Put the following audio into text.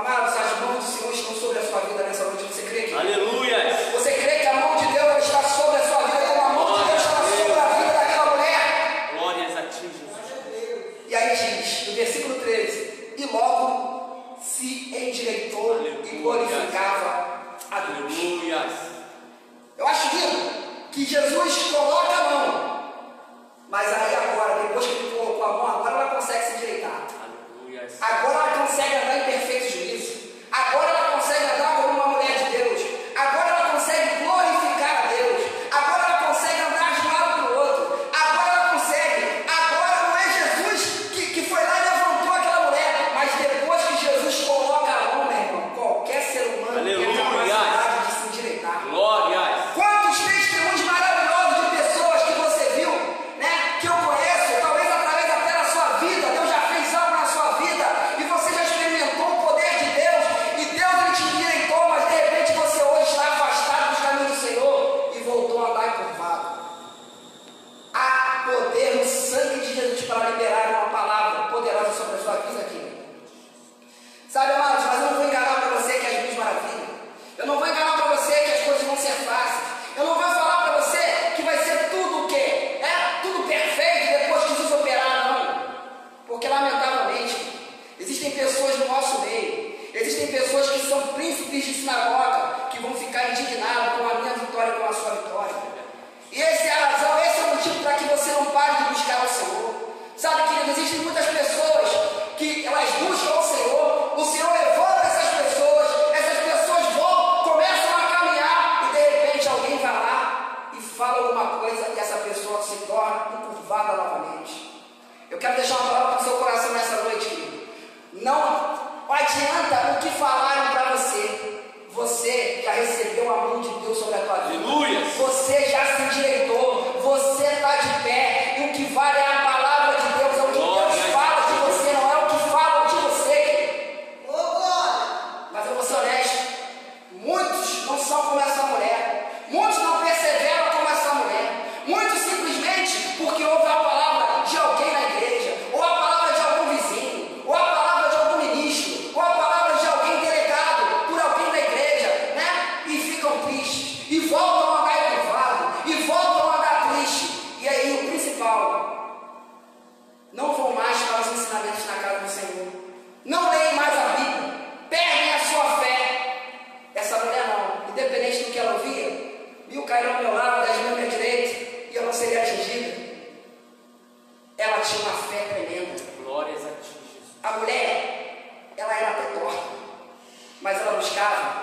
Amados, as mãos do Senhor estão sobre a sua vida nessa noite. Você crê que? Aleluia! Você crê que a mão de Deus está sobre a sua vida, como a mão Glória de Deus está sobre a vida daquela mulher? Glórias a ti, Jesus. E aí diz, no versículo 13: E logo se endireitou Aleluia. e glorificava a Deus. Aleluia. Eu acho lindo que Jesus coloca. príncipes de sinagoga que vão ficar indignados com a minha vitória e com a sua vitória. E esse é a razão, esse é o motivo para que você não pare de buscar o Senhor. Sabe, querido, existem muitas pessoas que elas buscam o Senhor, o Senhor levanta essas pessoas, essas pessoas vão, começam a caminhar e de repente alguém vai lá e fala alguma coisa e essa pessoa se torna encurvada novamente. Eu quero deixar uma palavra ela tinha uma fé tremenda. Glórias a ti, Jesus. A mulher, ela era até torta, mas ela buscava